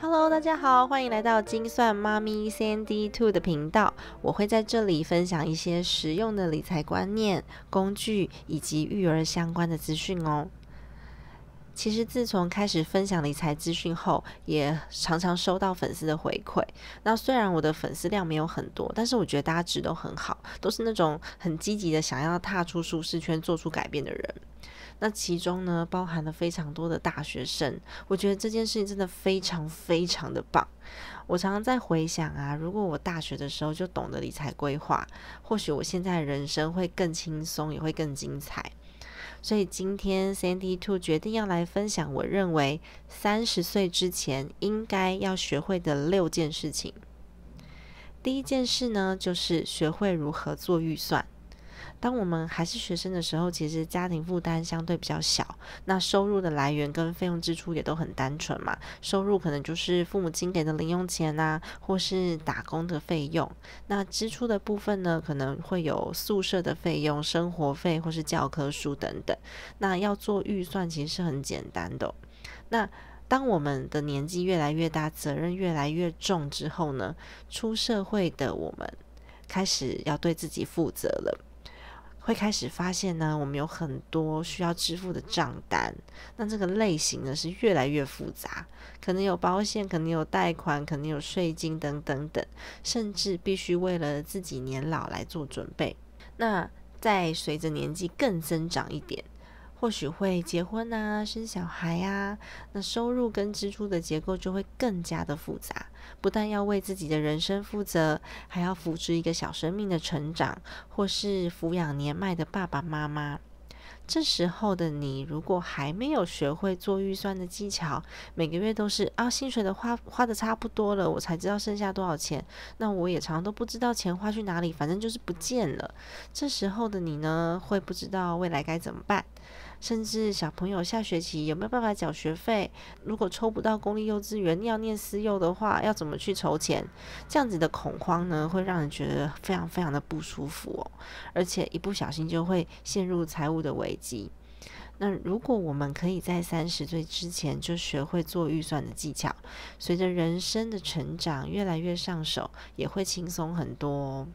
Hello，大家好，欢迎来到精算妈咪 Sandy Two 的频道。我会在这里分享一些实用的理财观念、工具以及育儿相关的资讯哦。其实自从开始分享理财资讯后，也常常收到粉丝的回馈。那虽然我的粉丝量没有很多，但是我觉得大家值都很好，都是那种很积极的想要踏出舒适圈、做出改变的人。那其中呢，包含了非常多的大学生。我觉得这件事情真的非常非常的棒。我常常在回想啊，如果我大学的时候就懂得理财规划，或许我现在人生会更轻松，也会更精彩。所以今天 Sandy Two 决定要来分享，我认为三十岁之前应该要学会的六件事情。第一件事呢，就是学会如何做预算。当我们还是学生的时候，其实家庭负担相对比较小，那收入的来源跟费用支出也都很单纯嘛。收入可能就是父母亲给的零用钱呐，或是打工的费用。那支出的部分呢，可能会有宿舍的费用、生活费或是教科书等等。那要做预算其实是很简单的。那当我们的年纪越来越大，责任越来越重之后呢，出社会的我们开始要对自己负责了。会开始发现呢，我们有很多需要支付的账单，那这个类型呢是越来越复杂，可能有保险，可能有贷款，可能有税金等等等，甚至必须为了自己年老来做准备。那在随着年纪更增长一点。或许会结婚啊，生小孩啊，那收入跟支出的结构就会更加的复杂。不但要为自己的人生负责，还要扶持一个小生命的成长，或是抚养年迈的爸爸妈妈。这时候的你，如果还没有学会做预算的技巧，每个月都是啊，薪水的花花的差不多了，我才知道剩下多少钱。那我也常常都不知道钱花去哪里，反正就是不见了。这时候的你呢，会不知道未来该怎么办。甚至小朋友下学期有没有办法缴学费？如果抽不到公立幼稚园，要念私幼的话，要怎么去筹钱？这样子的恐慌呢，会让人觉得非常非常的不舒服哦，而且一不小心就会陷入财务的危机。那如果我们可以在三十岁之前就学会做预算的技巧，随着人生的成长越来越上手，也会轻松很多。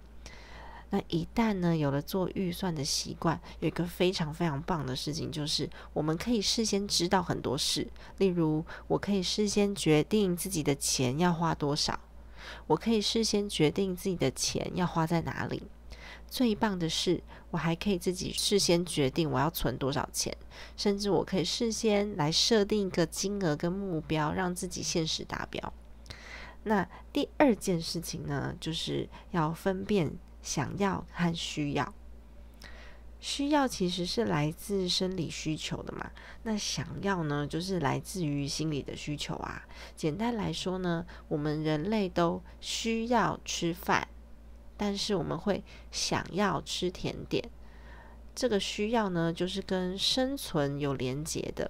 那一旦呢，有了做预算的习惯，有一个非常非常棒的事情，就是我们可以事先知道很多事。例如，我可以事先决定自己的钱要花多少，我可以事先决定自己的钱要花在哪里。最棒的是，我还可以自己事先决定我要存多少钱，甚至我可以事先来设定一个金额跟目标，让自己现实达标。那第二件事情呢，就是要分辨。想要和需要，需要其实是来自生理需求的嘛？那想要呢，就是来自于心理的需求啊。简单来说呢，我们人类都需要吃饭，但是我们会想要吃甜点。这个需要呢，就是跟生存有连结的。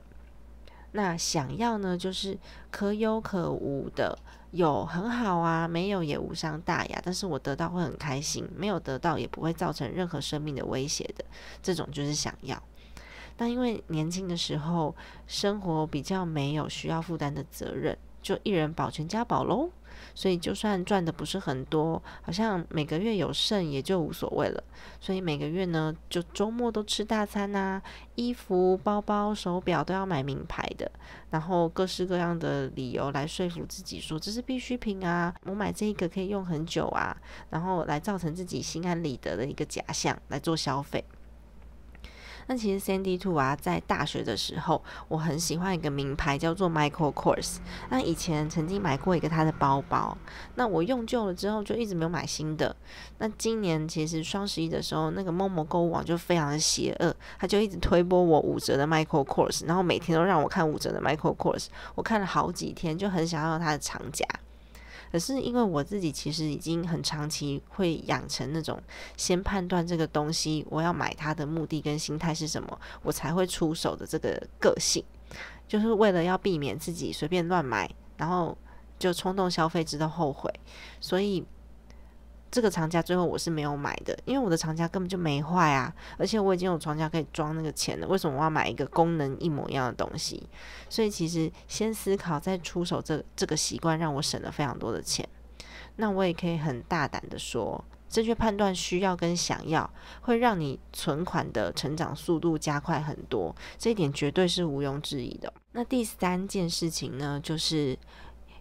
那想要呢，就是可有可无的。有很好啊，没有也无伤大雅，但是我得到会很开心，没有得到也不会造成任何生命的威胁的，这种就是想要。但因为年轻的时候生活比较没有需要负担的责任，就一人保全家宝喽。所以就算赚的不是很多，好像每个月有剩也就无所谓了。所以每个月呢，就周末都吃大餐呐，衣服、包包、手表都要买名牌的，然后各式各样的理由来说服自己说这是必需品啊，我买这个可以用很久啊，然后来造成自己心安理得的一个假象来做消费。那其实 Sandy Two 啊，在大学的时候，我很喜欢一个名牌叫做 Michael Kors。那以前曾经买过一个他的包包，那我用旧了之后就一直没有买新的。那今年其实双十一的时候，那个某某购物网就非常的邪恶，他就一直推播我五折的 Michael Kors，然后每天都让我看五折的 Michael Kors，我看了好几天，就很想要它的长夹。可是因为我自己其实已经很长期会养成那种先判断这个东西我要买它的目的跟心态是什么，我才会出手的这个个性，就是为了要避免自己随便乱买，然后就冲动消费直到后悔。所以这个长夹最后我是没有买的，因为我的长夹根本就没坏啊，而且我已经有长夹可以装那个钱了，为什么我要买一个功能一模一样的东西？所以其实先思考再出手，这这个习惯让我省了非常多的钱。那我也可以很大胆的说，正确判断需要跟想要，会让你存款的成长速度加快很多，这一点绝对是毋庸置疑的。那第三件事情呢，就是。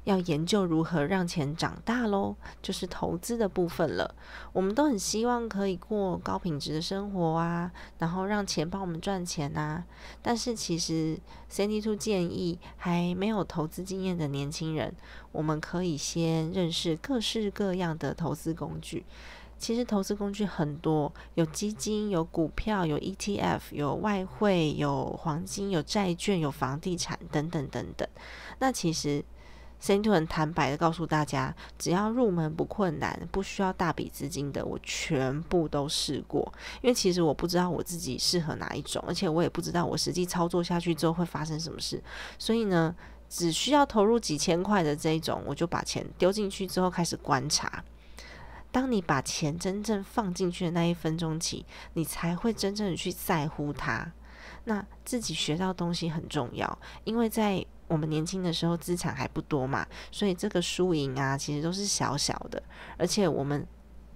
要研究如何让钱长大喽，就是投资的部分了。我们都很希望可以过高品质的生活啊，然后让钱帮我们赚钱呐。但是其实 Sandy Two 建议还没有投资经验的年轻人，我们可以先认识各式各样的投资工具。其实投资工具很多，有基金、有股票、有 ETF、有外汇、有黄金、有债券、有房地产等等等等。那其实。先就很坦白的告诉大家，只要入门不困难，不需要大笔资金的，我全部都试过。因为其实我不知道我自己适合哪一种，而且我也不知道我实际操作下去之后会发生什么事。所以呢，只需要投入几千块的这一种，我就把钱丢进去之后开始观察。当你把钱真正放进去的那一分钟起，你才会真正的去在乎它。那自己学到东西很重要，因为在我们年轻的时候资产还不多嘛，所以这个输赢啊，其实都是小小的，而且我们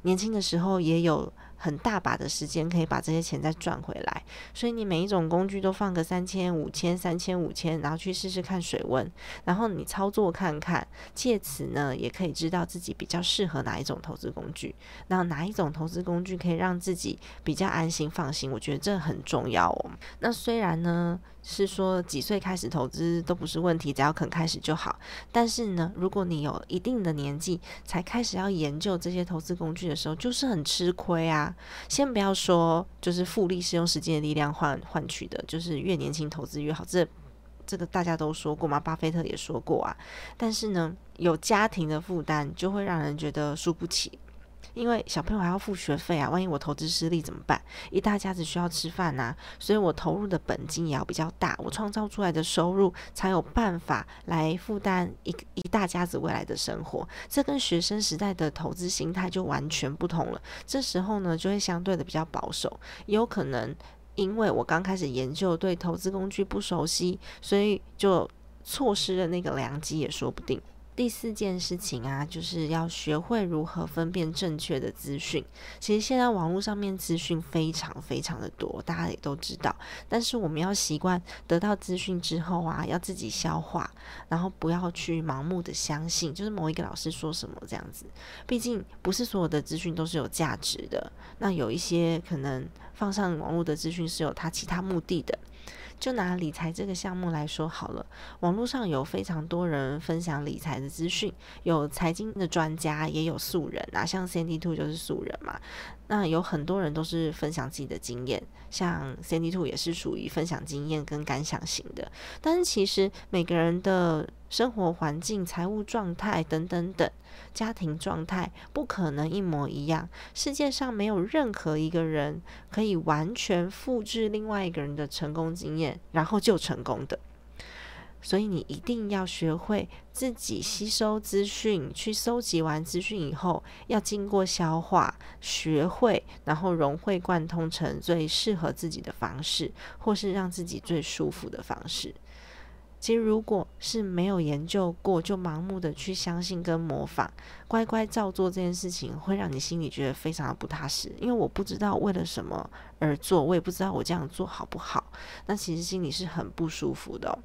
年轻的时候也有。很大把的时间可以把这些钱再赚回来，所以你每一种工具都放个三千、五千、三千、五千，然后去试试看水温，然后你操作看看，借此呢也可以知道自己比较适合哪一种投资工具，那哪一种投资工具可以让自己比较安心放心，我觉得这很重要哦。那虽然呢是说几岁开始投资都不是问题，只要肯开始就好，但是呢，如果你有一定的年纪才开始要研究这些投资工具的时候，就是很吃亏啊先不要说，就是复利是用时间的力量换换取的，就是越年轻投资越好。这这个大家都说过嘛，巴菲特也说过啊。但是呢，有家庭的负担，就会让人觉得输不起。因为小朋友还要付学费啊，万一我投资失利怎么办？一大家子需要吃饭呐，所以我投入的本金也要比较大，我创造出来的收入才有办法来负担一一大家子未来的生活。这跟学生时代的投资心态就完全不同了。这时候呢，就会相对的比较保守，也有可能因为我刚开始研究，对投资工具不熟悉，所以就错失了那个良机，也说不定。第四件事情啊，就是要学会如何分辨正确的资讯。其实现在网络上面资讯非常非常的多，大家也都知道。但是我们要习惯得到资讯之后啊，要自己消化，然后不要去盲目的相信，就是某一个老师说什么这样子。毕竟不是所有的资讯都是有价值的。那有一些可能放上网络的资讯是有它其他目的的。就拿理财这个项目来说好了，网络上有非常多人分享理财的资讯，有财经的专家，也有素人啊，像 Sandy Two 就是素人嘛。那有很多人都是分享自己的经验，像 Sandy Two 也是属于分享经验跟感想型的。但是其实每个人的生活环境、财务状态等等等。家庭状态不可能一模一样，世界上没有任何一个人可以完全复制另外一个人的成功经验，然后就成功的。所以你一定要学会自己吸收资讯，去搜集完资讯以后，要经过消化，学会，然后融会贯通成最适合自己的方式，或是让自己最舒服的方式。其实，如果是没有研究过就盲目的去相信跟模仿，乖乖照做这件事情，会让你心里觉得非常的不踏实。因为我不知道为了什么而做，我也不知道我这样做好不好，那其实心里是很不舒服的。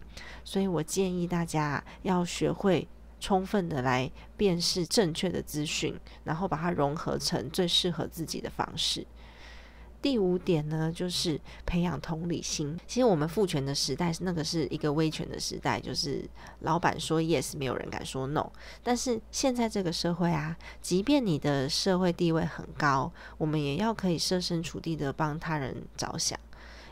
所以我建议大家要学会充分的来辨识正确的资讯，然后把它融合成最适合自己的方式。第五点呢，就是培养同理心。其实我们父权的时代，那个是一个威权的时代，就是老板说 yes，没有人敢说 no。但是现在这个社会啊，即便你的社会地位很高，我们也要可以设身处地的帮他人着想，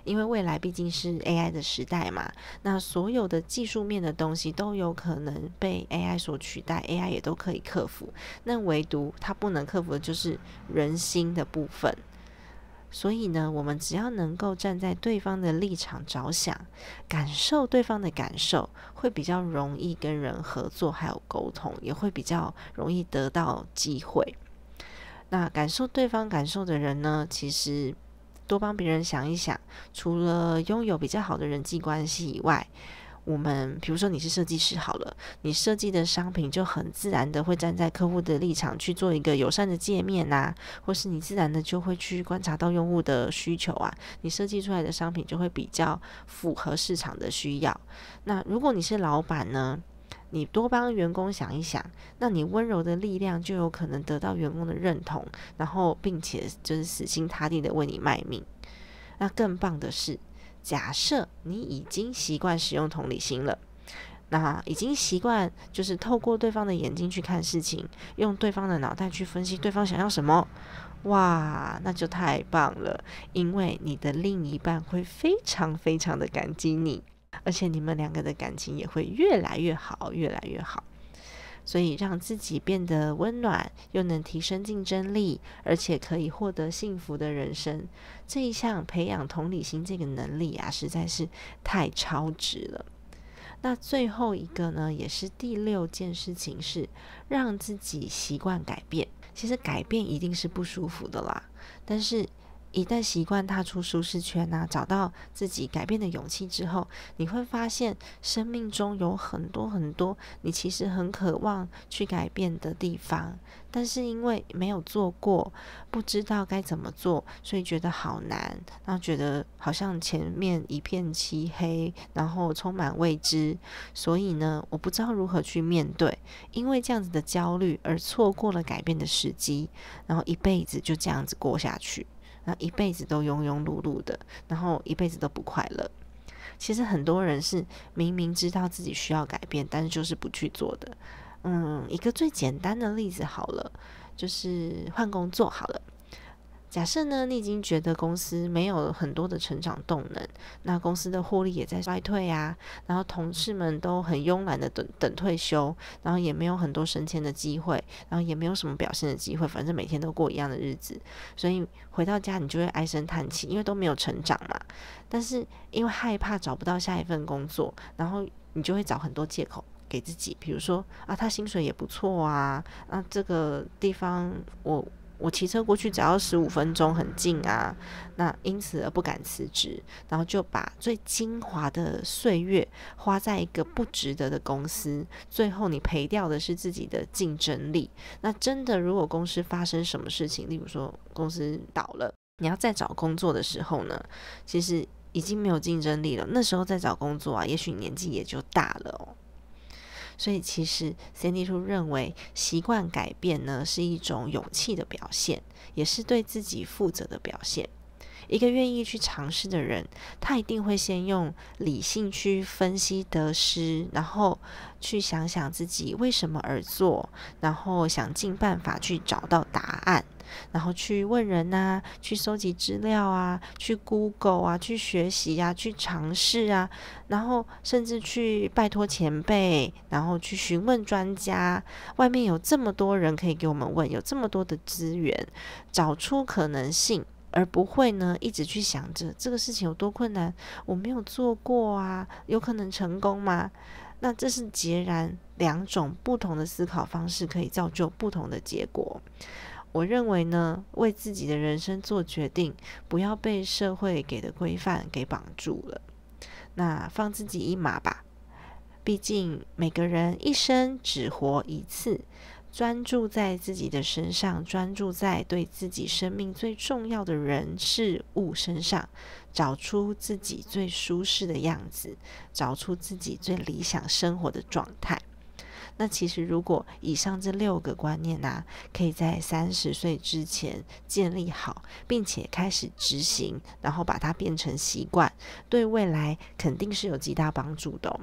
因为未来毕竟是 AI 的时代嘛。那所有的技术面的东西都有可能被 AI 所取代，AI 也都可以克服。那唯独它不能克服的就是人心的部分。所以呢，我们只要能够站在对方的立场着想，感受对方的感受，会比较容易跟人合作，还有沟通，也会比较容易得到机会。那感受对方感受的人呢，其实多帮别人想一想，除了拥有比较好的人际关系以外，我们比如说你是设计师好了，你设计的商品就很自然的会站在客户的立场去做一个友善的界面呐，或是你自然的就会去观察到用户的需求啊，你设计出来的商品就会比较符合市场的需要。那如果你是老板呢，你多帮员工想一想，那你温柔的力量就有可能得到员工的认同，然后并且就是死心塌地的为你卖命。那更棒的是。假设你已经习惯使用同理心了，那已经习惯就是透过对方的眼睛去看事情，用对方的脑袋去分析对方想要什么，哇，那就太棒了！因为你的另一半会非常非常的感激你，而且你们两个的感情也会越来越好，越来越好。所以让自己变得温暖，又能提升竞争力，而且可以获得幸福的人生，这一项培养同理心这个能力啊，实在是太超值了。那最后一个呢，也是第六件事情是让自己习惯改变。其实改变一定是不舒服的啦，但是。一旦习惯踏出舒适圈呐，找到自己改变的勇气之后，你会发现生命中有很多很多你其实很渴望去改变的地方，但是因为没有做过，不知道该怎么做，所以觉得好难，然后觉得好像前面一片漆黑，然后充满未知，所以呢，我不知道如何去面对，因为这样子的焦虑而错过了改变的时机，然后一辈子就这样子过下去。那一辈子都庸庸碌碌的，然后一辈子都不快乐。其实很多人是明明知道自己需要改变，但是就是不去做的。嗯，一个最简单的例子好了，就是换工作好了。假设呢，你已经觉得公司没有很多的成长动能，那公司的获利也在衰退啊，然后同事们都很慵懒的等等退休，然后也没有很多升迁的机会，然后也没有什么表现的机会，反正每天都过一样的日子，所以回到家你就会唉声叹气，因为都没有成长嘛。但是因为害怕找不到下一份工作，然后你就会找很多借口给自己，比如说啊，他薪水也不错啊，那这个地方我。我骑车过去只要十五分钟，很近啊。那因此而不敢辞职，然后就把最精华的岁月花在一个不值得的公司，最后你赔掉的是自己的竞争力。那真的，如果公司发生什么事情，例如说公司倒了，你要再找工作的时候呢，其实已经没有竞争力了。那时候再找工作啊，也许年纪也就大了哦。所以，其实 Sandy 叔认为，习惯改变呢是一种勇气的表现，也是对自己负责的表现。一个愿意去尝试的人，他一定会先用理性去分析得失，然后去想想自己为什么而做，然后想尽办法去找到答案。然后去问人呐，去收集资料啊，去 Google 啊，去学习啊，去尝试啊，然后甚至去拜托前辈，然后去询问专家。外面有这么多人可以给我们问，有这么多的资源，找出可能性，而不会呢一直去想着这个事情有多困难，我没有做过啊，有可能成功吗？那这是截然两种不同的思考方式，可以造就不同的结果。我认为呢，为自己的人生做决定，不要被社会给的规范给绑住了。那放自己一马吧，毕竟每个人一生只活一次，专注在自己的身上，专注在对自己生命最重要的人事物身上，找出自己最舒适的样子，找出自己最理想生活的状态。那其实，如果以上这六个观念呐，可以在三十岁之前建立好，并且开始执行，然后把它变成习惯，对未来肯定是有极大帮助的。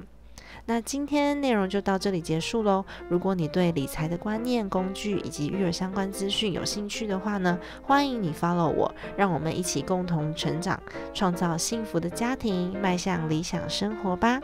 那今天内容就到这里结束喽。如果你对理财的观念、工具以及育儿相关资讯有兴趣的话呢，欢迎你 follow 我，让我们一起共同成长，创造幸福的家庭，迈向理想生活吧。